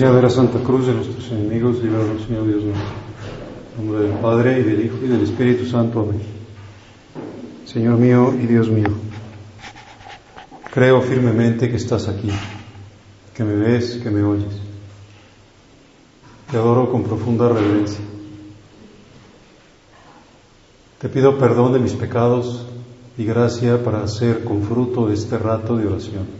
Sea de la Santa Cruz de nuestros enemigos, líbranos, Señor Dios nuestro. En nombre del Padre, y del Hijo, y del Espíritu Santo. Amén. Señor mío y Dios mío, creo firmemente que estás aquí, que me ves, que me oyes. Te adoro con profunda reverencia. Te pido perdón de mis pecados y gracia para hacer con fruto de este rato de oración.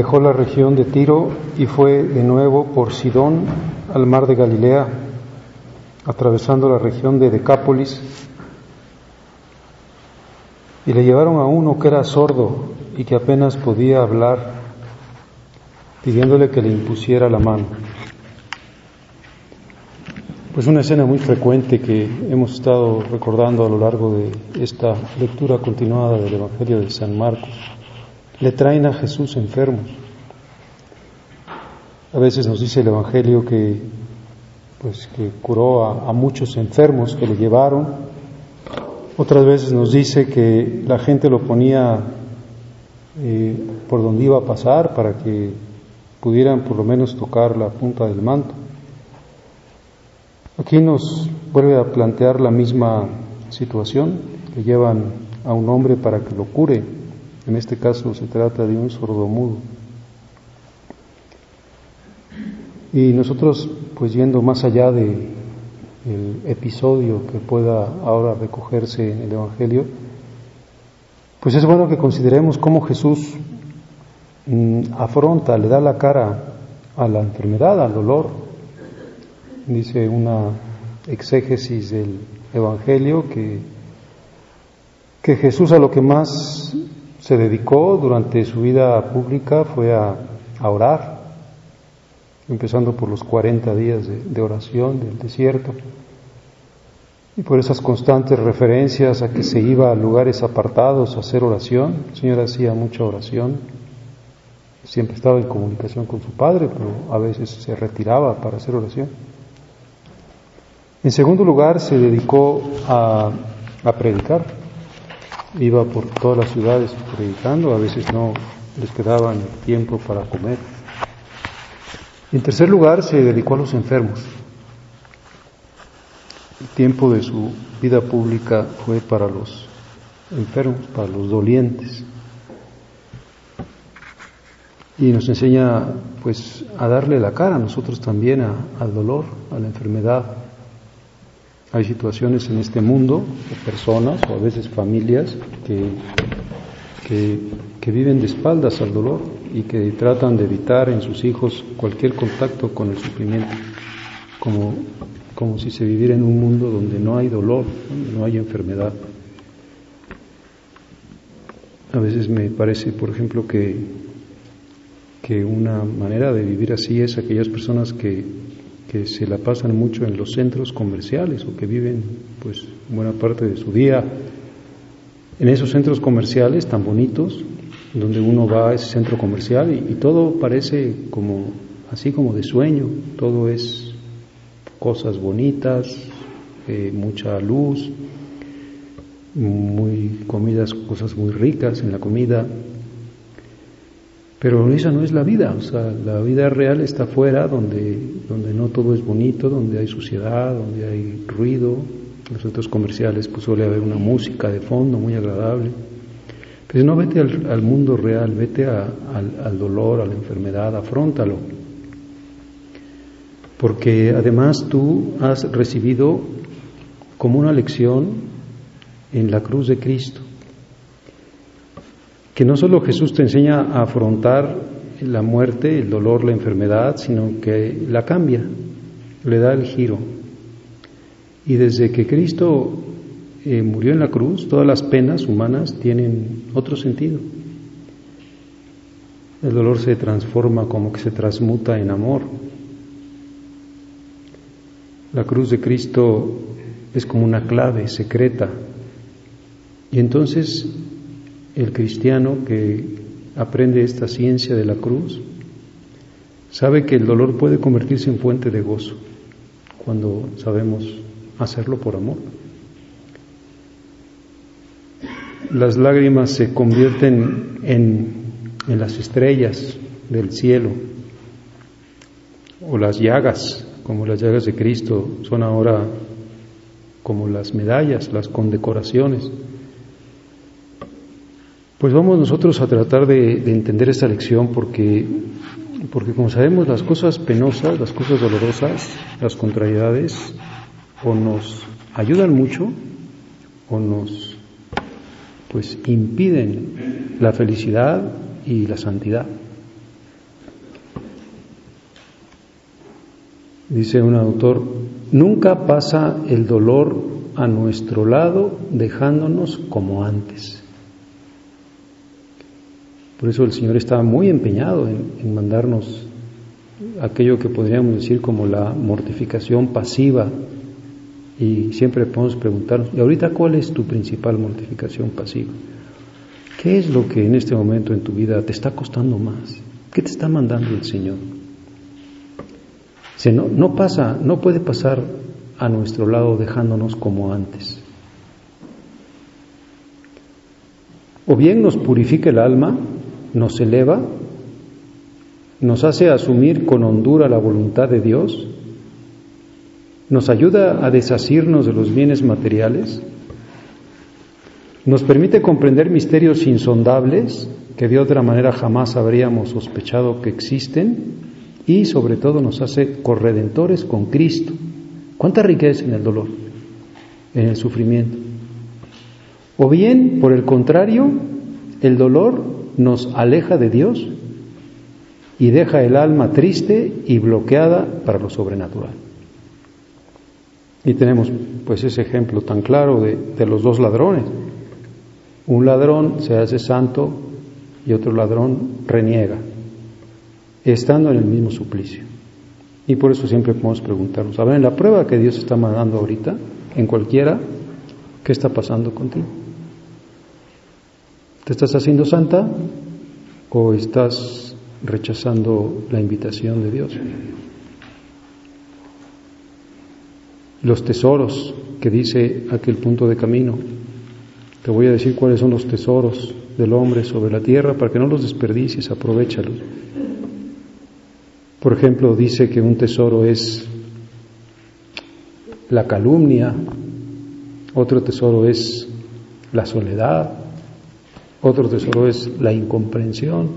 Dejó la región de Tiro y fue de nuevo por Sidón al mar de Galilea, atravesando la región de Decápolis, y le llevaron a uno que era sordo y que apenas podía hablar, pidiéndole que le impusiera la mano. Pues una escena muy frecuente que hemos estado recordando a lo largo de esta lectura continuada del Evangelio de San Marcos le traen a Jesús enfermos. A veces nos dice el Evangelio que, pues, que curó a, muchos enfermos que le llevaron. Otras veces nos dice que la gente lo ponía eh, por donde iba a pasar para que pudieran por lo menos tocar la punta del manto. Aquí nos vuelve a plantear la misma situación, que llevan a un hombre para que lo cure en este caso se trata de un sordomudo. Y nosotros, pues yendo más allá de el episodio que pueda ahora recogerse en el Evangelio, pues es bueno que consideremos cómo Jesús mm, afronta, le da la cara a la enfermedad, al dolor. Dice una exégesis del Evangelio que, que Jesús a lo que más se dedicó durante su vida pública fue a, orar, empezando por los 40 días de, oración del desierto y por esas constantes referencias a que se iba a lugares apartados a hacer oración. El Señor hacía mucha oración, siempre estaba en comunicación con su Padre, pero a veces se retiraba para hacer oración. En segundo lugar, se dedicó a predicar iba por todas las ciudades predicando, a veces no les quedaba tiempo para comer. En tercer lugar, se dedicó a los enfermos. El tiempo de su vida pública fue para los enfermos, para los dolientes. Y nos enseña pues a darle la cara a nosotros también al dolor, a la enfermedad, hay situaciones en este mundo, de personas o a veces familias que, que, viven de espaldas al dolor y que tratan de evitar en sus hijos cualquier contacto con el sufrimiento, como, como si se viviera en un mundo donde no hay dolor, no hay enfermedad. A veces me parece, por ejemplo, que, que una manera de vivir así es aquellas personas que que se la pasan mucho en los centros comerciales o que viven pues buena parte de su día en esos centros comerciales tan bonitos donde uno va a ese centro comercial y, todo parece como así como de sueño. Todo es cosas bonitas eh, mucha luz muy comidas cosas muy ricas en la comida pero esa no es la vida, o sea, la vida real está afuera, donde, donde no todo es bonito, donde hay suciedad, donde hay ruido. En los centros comerciales pues suele haber una música de fondo muy agradable. Pero no vete al, mundo real, vete al, al dolor, a la enfermedad, afrontalo. Porque además tú has recibido como una lección en la cruz de Cristo que no solo Jesús te enseña a afrontar la muerte, el dolor, la enfermedad, sino que la cambia, le da el giro. Y desde que Cristo eh, murió en la cruz, todas las penas humanas tienen otro sentido. El dolor se transforma como que se transmuta en amor. La cruz de Cristo es como una clave secreta. Y entonces el cristiano que aprende esta ciencia de la cruz sabe que el dolor puede convertirse en fuente de gozo cuando sabemos hacerlo por amor. Las lágrimas se convierten en en las estrellas del cielo, o las llagas, como las llagas de Cristo, son ahora como las medallas, las condecoraciones. Pues vamos nosotros a tratar de, entender esta lección porque, porque como sabemos las cosas penosas, las cosas dolorosas, las contrariedades, o nos ayudan mucho o nos pues impiden la felicidad y la santidad. Dice un autor, nunca pasa el dolor a nuestro lado dejándonos como antes. Por eso el Señor está muy empeñado en, mandarnos aquello que podríamos decir como la mortificación pasiva. Y siempre podemos preguntarnos, ¿y ahorita cuál es tu principal mortificación pasiva? ¿Qué es lo que en este momento en tu vida te está costando más? ¿Qué te está mandando el Señor? Si no, no pasa, no puede pasar a nuestro lado dejándonos como antes. O bien nos purifica el alma, nos eleva, nos hace asumir con hondura la voluntad de Dios, nos ayuda a desasirnos de los bienes materiales, nos permite comprender misterios insondables que de otra manera jamás habríamos sospechado que existen y sobre todo nos hace corredentores con Cristo. ¿Cuánta riqueza en el dolor, en el sufrimiento? O bien, por el contrario, el dolor nos aleja de Dios y deja el alma triste y bloqueada para lo sobrenatural. Y tenemos pues ese ejemplo tan claro de, los dos ladrones. Un ladrón se hace santo y otro ladrón reniega, estando en el mismo suplicio. Y por eso siempre podemos preguntarnos, a ver, en la prueba que Dios está mandando ahorita, en cualquiera, ¿qué está pasando contigo? ¿Te estás haciendo santa o estás rechazando la invitación de Dios? Los tesoros que dice aquel punto de camino, te voy a decir cuáles son los tesoros del hombre sobre la tierra para que no los desperdicies, aprovechalos. Por ejemplo, dice que un tesoro es la calumnia, otro tesoro es la soledad, otro tesoro es la incomprensión,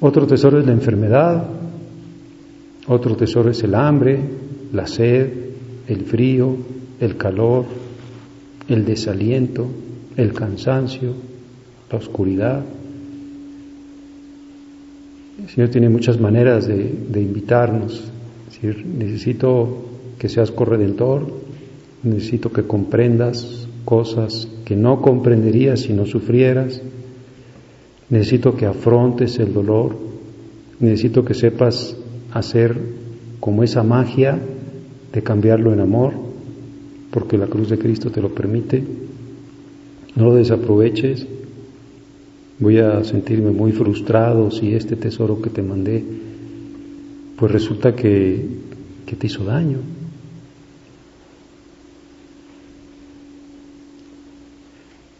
otro tesoro es la enfermedad, otro tesoro es el hambre, la sed, el frío, el calor, el desaliento, el cansancio, la oscuridad. El Señor tiene muchas maneras de, invitarnos. necesito que seas corredentor, necesito que comprendas cosas que no comprenderías si no sufrieras, necesito que afrontes el dolor, necesito que sepas hacer como esa magia de cambiarlo en amor porque la cruz de Cristo te lo permite. No lo desaproveches. Voy a sentirme muy frustrado si este tesoro que te mandé, pues resulta que, que te hizo daño.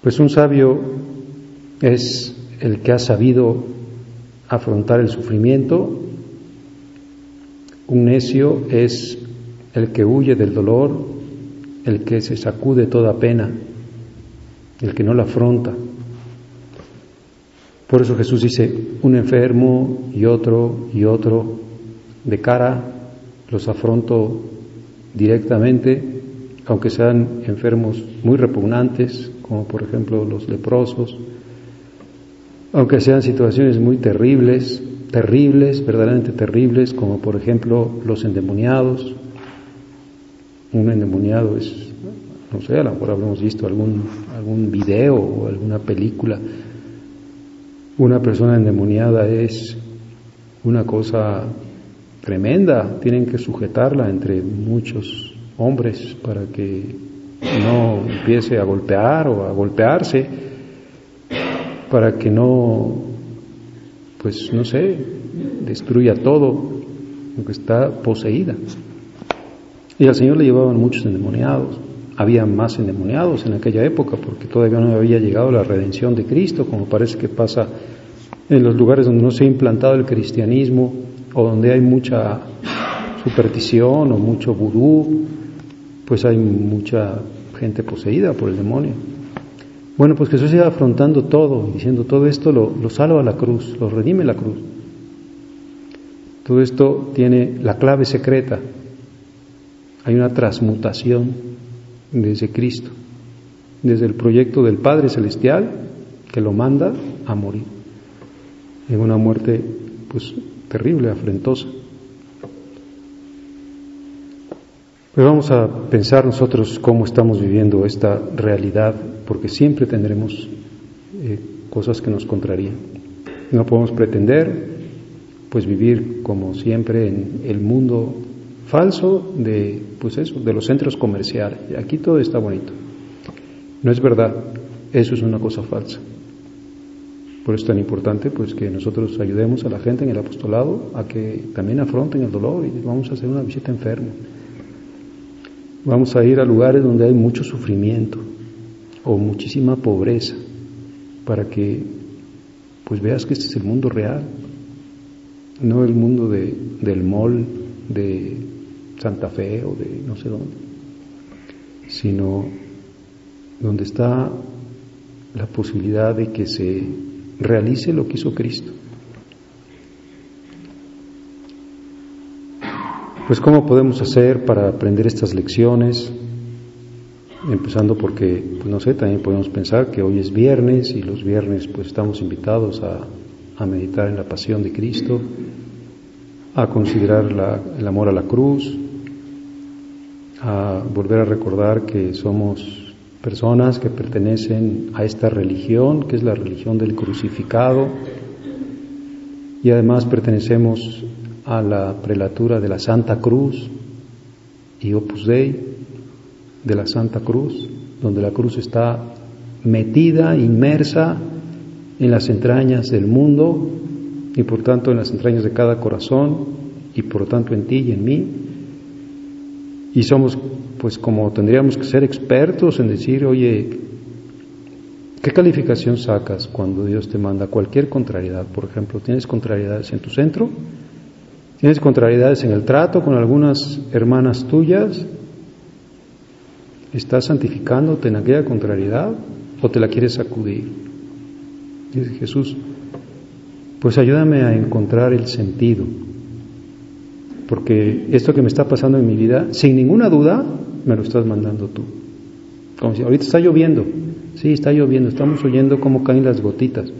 Pues un sabio es el que ha sabido afrontar el sufrimiento, un necio es el que huye del dolor, el que se sacude toda pena, el que no la afronta. Por eso Jesús dice, un enfermo y otro y otro, de cara los afronto directamente, aunque sean enfermos muy repugnantes, como por ejemplo los leprosos, aunque sean situaciones muy terribles, terribles, verdaderamente terribles, como por ejemplo los endemoniados. Un endemoniado es, no sé, a lo mejor habremos visto algún, algún video o alguna película. Una persona endemoniada es una cosa tremenda, tienen que sujetarla entre muchos hombres para que no empiece a golpear o a golpearse, para que no, pues no sé, destruya todo, porque está poseída. Y al Señor le llevaban muchos endemoniados, había más endemoniados en aquella época porque todavía no había llegado la redención de Cristo, como parece que pasa en los lugares donde no se ha implantado el cristianismo o donde hay mucha superstición o mucho vudú, pues hay mucha gente poseída por el demonio. Bueno, pues Jesús iba afrontando todo, diciendo todo esto lo, salva la cruz, lo redime la cruz. Todo esto tiene la clave secreta. Hay una transmutación desde Cristo, desde el proyecto del Padre Celestial que lo manda a morir en una muerte pues terrible, afrentosa. Pero vamos a pensar nosotros cómo estamos viviendo esta realidad, porque siempre tendremos eh, cosas que nos contrarían. No podemos pretender, pues, vivir como siempre en el mundo falso de, pues eso, de los centros comerciales. Aquí todo está bonito. No es verdad, eso es una cosa falsa. Por eso es tan importante pues que nosotros ayudemos a la gente en el apostolado a que también afronten el dolor y vamos a hacer una visita enferma. Vamos a ir a lugares donde hay mucho sufrimiento o muchísima pobreza para que pues veas que este es el mundo real, no el mundo de, del mall de Santa Fe o de no sé dónde, sino donde está la posibilidad de que se realice lo que hizo Cristo. Pues ¿cómo podemos hacer para aprender estas lecciones? Empezando porque, pues no sé, también podemos pensar que hoy es viernes y los viernes pues estamos invitados a, a meditar en la pasión de Cristo, a considerar la, el amor a la cruz, a volver a recordar que somos personas que pertenecen a esta religión, que es la religión del crucificado, y además pertenecemos a la prelatura de la Santa Cruz y Opus Dei de la Santa Cruz, donde la cruz está metida, inmersa en las entrañas del mundo y por tanto en las entrañas de cada corazón y por tanto en ti y en mí. Y somos pues como tendríamos que ser expertos en decir, oye, ¿qué calificación sacas cuando Dios te manda cualquier contrariedad? Por ejemplo, ¿tienes contrariedades en tu centro? ¿Tienes contrariedades en el trato con algunas hermanas tuyas? ¿Estás santificándote en aquella contrariedad o te la quieres sacudir? Dice Jesús, pues ayúdame a encontrar el sentido, porque esto que me está pasando en mi vida, sin ninguna duda, me lo estás mandando tú. Como si ahorita está lloviendo, sí, está lloviendo, estamos oyendo cómo caen las gotitas.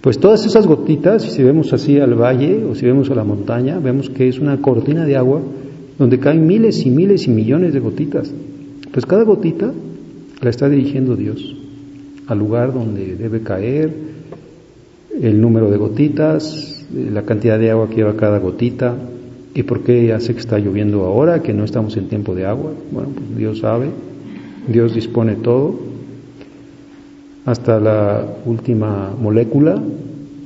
Pues todas esas gotitas, si vemos así al valle o si vemos a la montaña, vemos que es una cortina de agua donde caen miles y miles y millones de gotitas. Pues cada gotita la está dirigiendo Dios al lugar donde debe caer, el número de gotitas, la cantidad de agua que lleva cada gotita, ¿Y por qué hace que está lloviendo ahora, que no estamos en tiempo de agua? Bueno, pues Dios sabe, Dios dispone todo, hasta la última molécula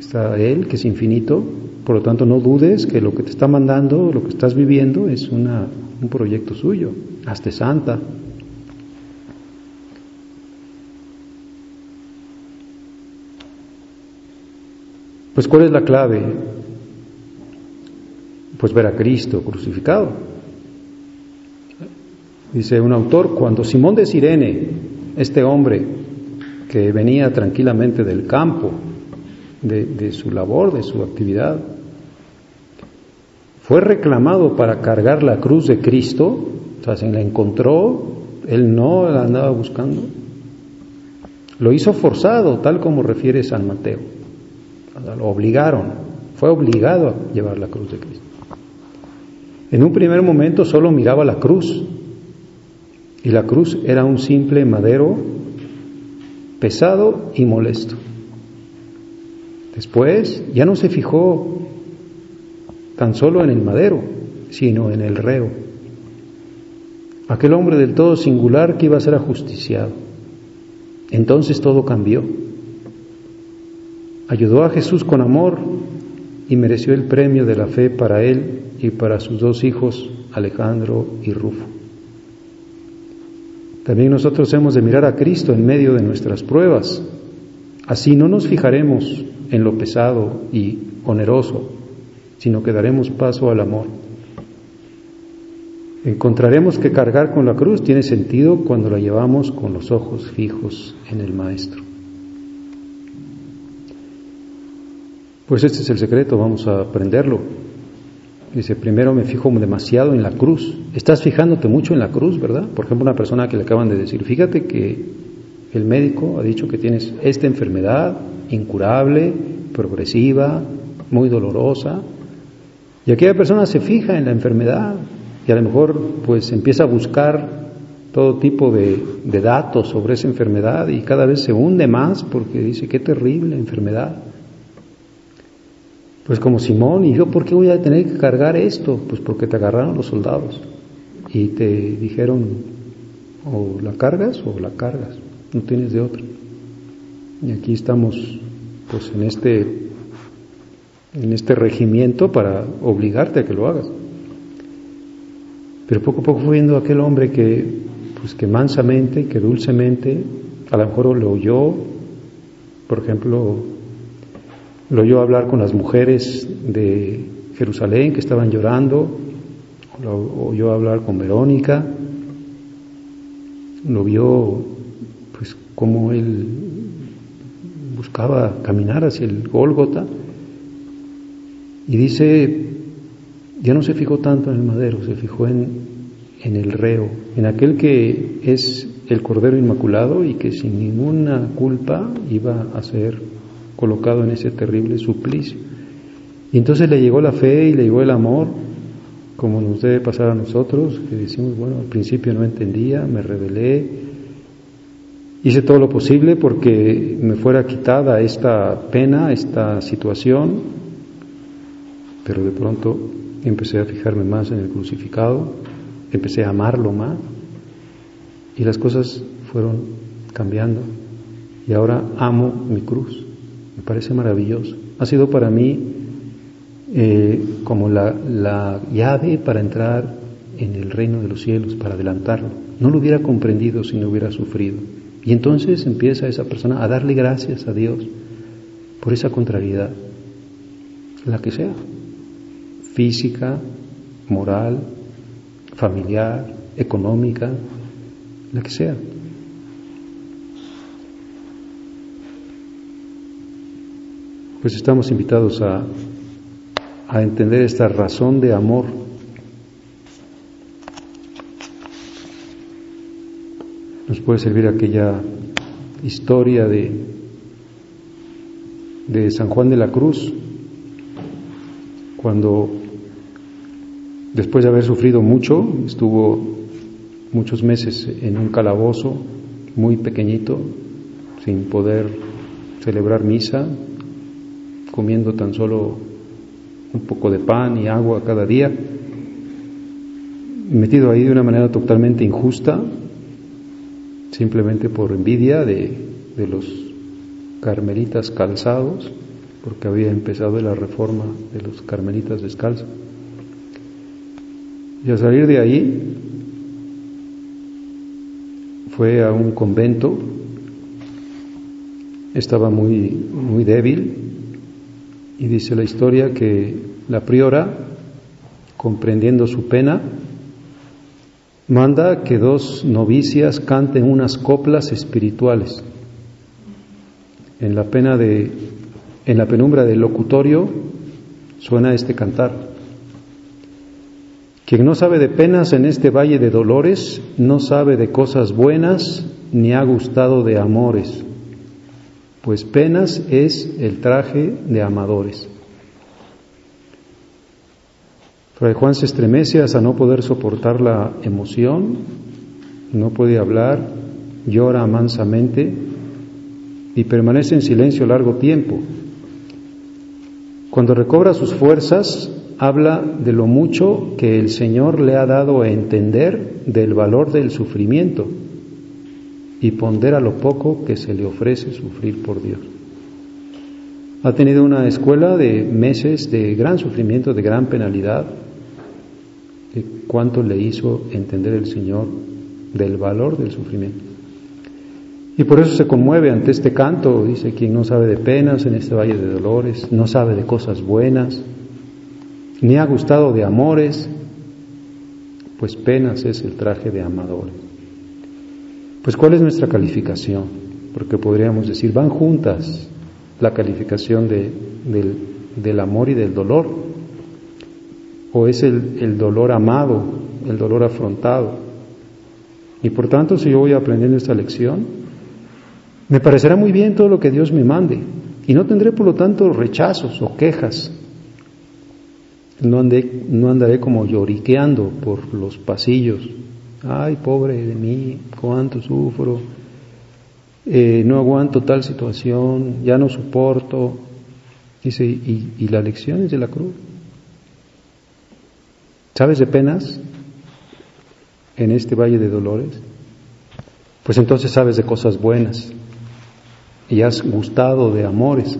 está Él, que es infinito, por lo tanto no dudes que lo que te está mandando, lo que estás viviendo es una, un proyecto suyo, hasta santa. Pues ¿cuál es la clave? pues ver a Cristo crucificado. Dice un autor, cuando Simón de Sirene, este hombre que venía tranquilamente del campo, de, su labor, de su actividad, fue reclamado para cargar la cruz de Cristo, o sea, se la encontró, él no la andaba buscando, lo hizo forzado, tal como refiere San Mateo. lo obligaron, fue obligado a llevar la cruz de Cristo. En un primer momento solo miraba la cruz y la cruz era un simple madero pesado y molesto. Después ya no se fijó tan solo en el madero, sino en el reo, aquel hombre del todo singular que iba a ser ajusticiado. Entonces todo cambió. Ayudó a Jesús con amor y mereció el premio de la fe para él y para sus dos hijos, Alejandro y Rufo. También nosotros hemos de mirar a Cristo en medio de nuestras pruebas. Así no nos fijaremos en lo pesado y oneroso, sino que daremos paso al amor. Encontraremos que cargar con la cruz tiene sentido cuando la llevamos con los ojos fijos en el Maestro. Pues este es el secreto, vamos a aprenderlo. Dice, primero me fijo demasiado en la cruz. Estás fijándote mucho en la cruz, ¿verdad? Por ejemplo, una persona que le acaban de decir, fíjate que el médico ha dicho que tienes esta enfermedad incurable, progresiva, muy dolorosa. Y aquella persona se fija en la enfermedad y a lo mejor pues empieza a buscar todo tipo de, de datos sobre esa enfermedad y cada vez se hunde más porque dice, qué terrible enfermedad. Pues como Simón, ¿y yo por qué voy a tener que cargar esto? Pues porque te agarraron los soldados y te dijeron, o la cargas o la cargas, no tienes de otra. Y aquí estamos pues en este en este regimiento para obligarte a que lo hagas. Pero poco a poco fue viendo aquel hombre que pues que mansamente, que dulcemente, a lo mejor lo oyó, por ejemplo, lo oyó hablar con las mujeres de Jerusalén que estaban llorando, lo oyó hablar con Verónica, lo vio pues como él buscaba caminar hacia el Gólgota y dice, ya no se fijó tanto en el madero, se fijó en, en el reo, en aquel que es el Cordero Inmaculado y que sin ninguna culpa iba a ser colocado en ese terrible suplicio. Y entonces le llegó la fe y le llegó el amor, como nos debe pasar a nosotros, que decimos, bueno, al principio no entendía, me rebelé, hice todo lo posible porque me fuera quitada esta pena, esta situación, pero de pronto empecé a fijarme más en el crucificado, empecé a amarlo más y las cosas fueron cambiando y ahora amo mi cruz. Me parece maravilloso. Ha sido para mí eh, como la, la llave para entrar en el reino de los cielos, para adelantarlo. No lo hubiera comprendido si no hubiera sufrido. Y entonces empieza esa persona a darle gracias a Dios por esa contrariedad, la que sea, física, moral, familiar, económica, la que sea. Pues estamos invitados a, a entender esta razón de amor. Nos puede servir aquella historia de, de San Juan de la Cruz, cuando después de haber sufrido mucho, estuvo muchos meses en un calabozo muy pequeñito, sin poder celebrar misa, comiendo tan solo un poco de pan y agua cada día, metido ahí de una manera totalmente injusta, simplemente por envidia de, de los carmelitas calzados, porque había empezado la reforma de los carmelitas descalzos. Y al salir de ahí, fue a un convento, estaba muy, muy débil, y dice la historia que la priora, comprendiendo su pena, manda que dos novicias canten unas coplas espirituales. En la pena de en la penumbra del locutorio suena este cantar. Quien no sabe de penas en este valle de dolores, no sabe de cosas buenas ni ha gustado de amores. Pues penas es el traje de amadores. Fray Juan se estremece hasta no poder soportar la emoción, no puede hablar, llora mansamente y permanece en silencio largo tiempo. Cuando recobra sus fuerzas, habla de lo mucho que el Señor le ha dado a entender del valor del sufrimiento y pondera lo poco que se le ofrece sufrir por Dios. Ha tenido una escuela de meses de gran sufrimiento, de gran penalidad, cuánto le hizo entender el Señor del valor del sufrimiento. Y por eso se conmueve ante este canto, dice, quien no sabe de penas en este valle de dolores, no sabe de cosas buenas, ni ha gustado de amores, pues penas es el traje de amadores. Pues ¿cuál es nuestra calificación? Porque podríamos decir, van juntas la calificación de, del, amor y del dolor, o es el, dolor amado, el dolor afrontado. Y por tanto, si yo voy aprendiendo esta lección, me parecerá muy bien todo lo que Dios me mande, y no tendré por lo tanto rechazos o quejas no, no andaré como lloriqueando por los pasillos. Ay, pobre de mí, cuánto sufro. Eh, no aguanto tal situación, ya no soporto. Dice, y, y la lección es de la cruz. ¿Sabes de penas en este valle de dolores? Pues entonces sabes de cosas buenas y has gustado de amores.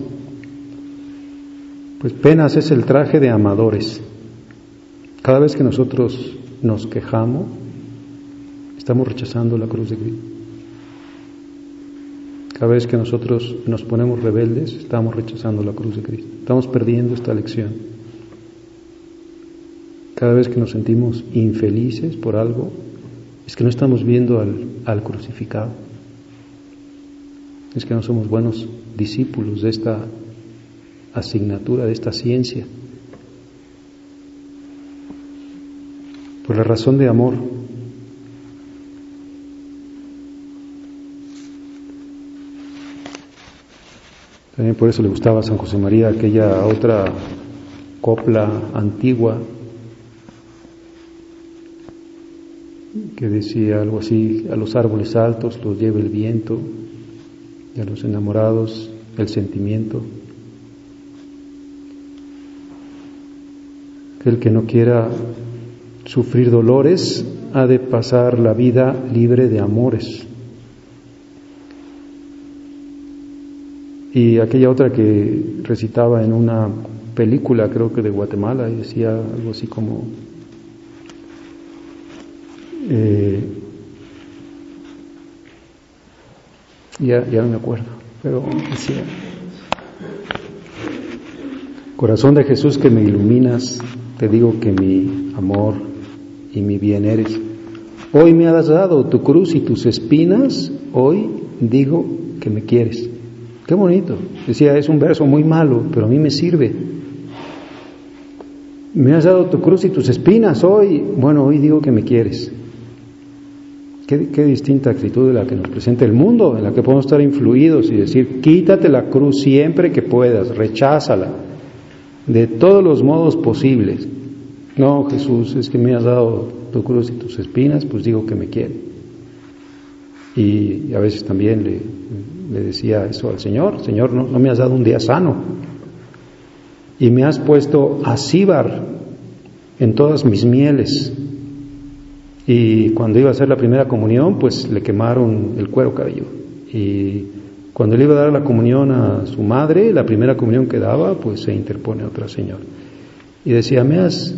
Pues penas es el traje de amadores. Cada vez que nosotros nos quejamos, estamos rechazando la cruz de Cristo. Cada vez que nosotros nos ponemos rebeldes, estamos rechazando la cruz de Cristo. Estamos perdiendo esta lección. Cada vez que nos sentimos infelices por algo, es que no estamos viendo al, al crucificado. Es que no somos buenos discípulos de esta asignatura de esta ciencia. Por la razón de amor. También por eso le gustaba a San José María aquella otra copla antigua que decía algo así, a los árboles altos los lleva el viento y a los enamorados el sentimiento. El que no quiera sufrir dolores ha de pasar la vida libre de amores. Y aquella otra que recitaba en una película, creo que de Guatemala, y decía algo así como, eh, ya, ya no me acuerdo, pero decía, corazón de Jesús que me iluminas, te digo que mi amor y mi bien eres. Hoy me has dado tu cruz y tus espinas, hoy digo que me quieres. Qué bonito. Decía, es un verso muy malo, pero a mí me sirve. Me has dado tu cruz y tus espinas, hoy, bueno, hoy digo que me quieres. Qué, qué, distinta actitud de la que nos presenta el mundo, en la que podemos estar influidos y decir, quítate la cruz siempre que puedas, recházala de todos los modos posibles. No, Jesús, es que me has dado tu cruz y tus espinas, pues digo que me quiere. Y, a veces también le, decía eso al Señor, Señor, no, me has dado un día sano. Y me has puesto a Síbar en todas mis mieles. Y cuando iba a hacer la primera comunión, pues le quemaron el cuero cabelludo. Y cuando le iba a dar la comunión a su madre, la primera comunión que daba, pues se interpone otra señora. Y decía, me has,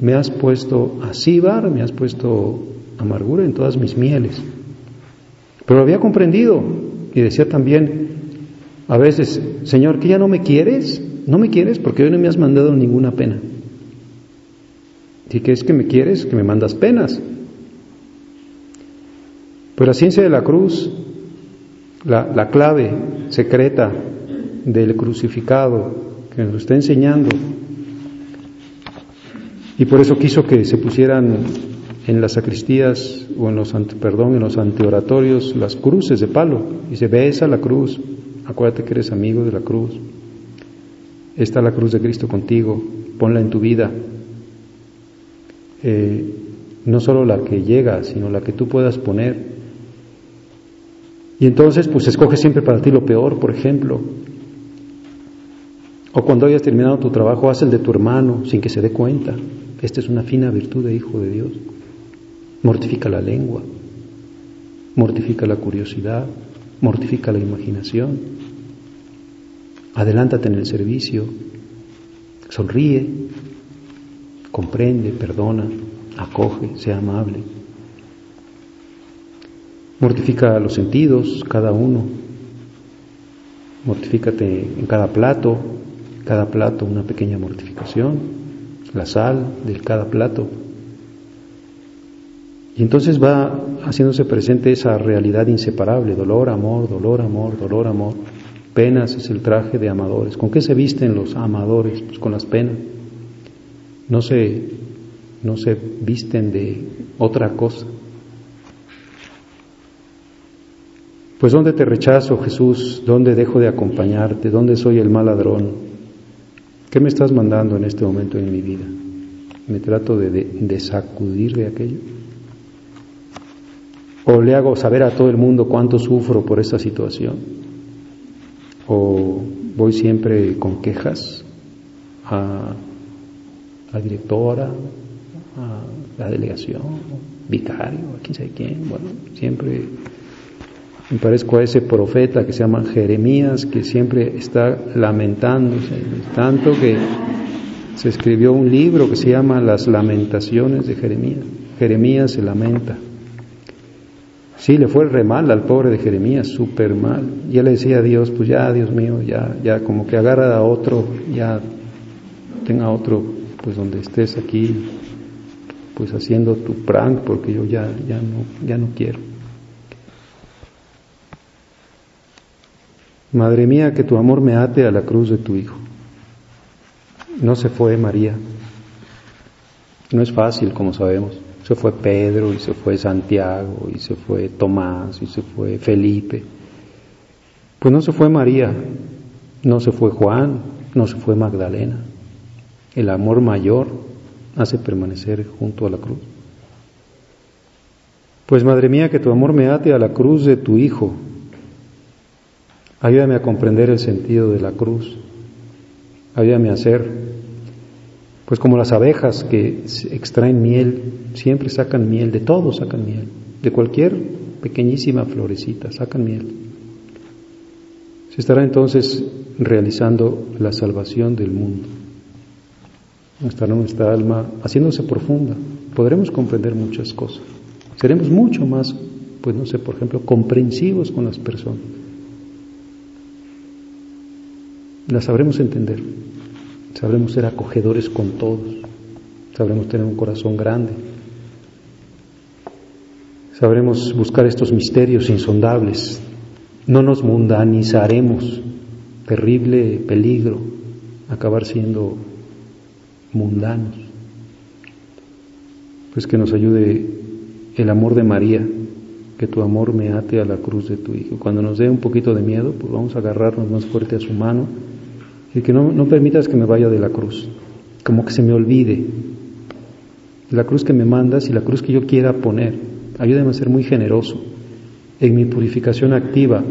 me has puesto me has puesto amargura en todas mis mieles. Pero lo había comprendido y decía también, a veces, Señor, que ya no me quieres, no me quieres porque hoy no me has mandado ninguna pena. ¿Y qué es que me quieres? Que me mandas penas. Pero la ciencia de la cruz la, clave secreta del crucificado que nos está enseñando. Y por eso quiso que se pusieran en las sacristías o en los perdón, en los anteoratorios las cruces de palo y se besa la cruz acuérdate que eres amigo de la cruz. Está la cruz de Cristo contigo, ponla en tu vida. Eh, no solo la que llega, sino la que tú puedas poner. Y entonces, pues escoge siempre para ti lo peor, por ejemplo. O cuando hayas terminado tu trabajo, haz el de tu hermano sin que se dé cuenta. Esta es una fina virtud de hijo de Dios. Mortifica la lengua, mortifica la curiosidad, mortifica la imaginación. Adelántate en el servicio, sonríe, comprende, perdona, acoge, sea amable. Mortifica los sentidos, cada uno. Mortifícate en cada plato, cada plato una pequeña mortificación, la sal de cada plato. Y entonces va haciéndose presente esa realidad inseparable, dolor, amor, dolor, amor, dolor, amor. Penas es el traje de amadores. ¿Con qué se visten los amadores? Pues con las penas. No se, no se visten de otra cosa. Pues ¿dónde te rechazo, Jesús? ¿Dónde dejo de acompañarte? ¿Dónde soy el mal ladrón? ¿Qué me estás mandando en este momento en mi vida? ¿Me trato de, de sacudir de aquello? ¿O le hago saber a todo el mundo cuánto sufro por esta situación? ¿O voy siempre con quejas a la directora, a la delegación, vicario, a quién sabe quién? Bueno, siempre me parezco a ese profeta que se llama Jeremías, que siempre está lamentándose, tanto que se escribió un libro que se llama Las Lamentaciones de Jeremías. Jeremías se lamenta. Sí, le fue re mal al pobre de Jeremías, súper mal. Y él le decía a Dios, pues ya, Dios mío, ya, ya, como que agarra a otro, ya tenga otro, pues donde estés aquí, pues haciendo tu prank, porque yo ya, ya no, ya no quiero. Madre mía, que tu amor me ate a la cruz de tu Hijo. No se fue María. No es fácil, como sabemos. Se fue Pedro y se fue Santiago y se fue Tomás y se fue Felipe. Pues no se fue María, no se fue Juan, no se fue Magdalena. El amor mayor hace permanecer junto a la cruz. Pues Madre mía, que tu amor me ate a la cruz de tu Hijo. Ayúdame a comprender el sentido de la cruz. Ayúdame a hacer pues como las abejas que extraen miel, siempre sacan miel, de todo sacan miel, de cualquier pequeñísima florecita, sacan miel. Se estará entonces realizando la salvación del mundo. Estará nuestra alma haciéndose profunda. Podremos comprender muchas cosas. Seremos mucho más, pues no sé, por ejemplo, comprensivos con las personas. Las sabremos entender. Sabremos ser acogedores con todos. Sabremos tener un corazón grande. Sabremos buscar estos misterios insondables. No nos mundanizaremos. Terrible peligro acabar siendo mundanos. Pues que nos ayude el amor de María, que tu amor me ate a la cruz de tu Hijo. Cuando nos dé un poquito de miedo, pues vamos a agarrarnos más fuerte a su mano que no, no permitas que me vaya de la cruz, como que se me olvide la cruz que me mandas y la cruz que yo quiera poner. Ayúdame a ser muy generoso en mi purificación activa.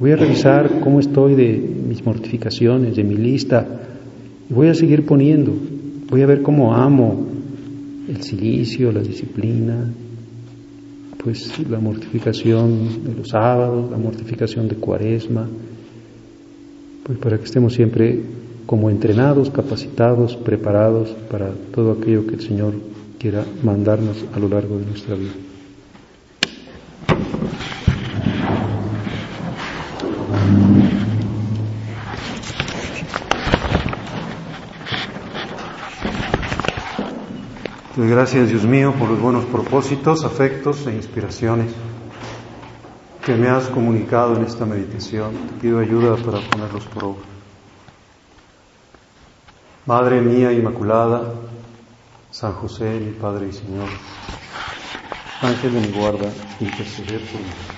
Voy a revisar cómo estoy de mis mortificaciones, de mi lista, y voy a seguir poniendo. Voy a ver cómo amo el silicio, la disciplina, pues la mortificación de los sábados, la mortificación de cuaresma, pues para que estemos siempre como entrenados, capacitados, preparados para todo aquello que el Señor quiera mandarnos a lo largo de nuestra vida. Gracias Dios mío por los buenos propósitos, afectos e inspiraciones que me has comunicado en esta meditación. Te pido ayuda para ponerlos por obra. Madre mía Inmaculada, San José, mi Padre y Señor, Ángel de mi guarda, interceder por mí.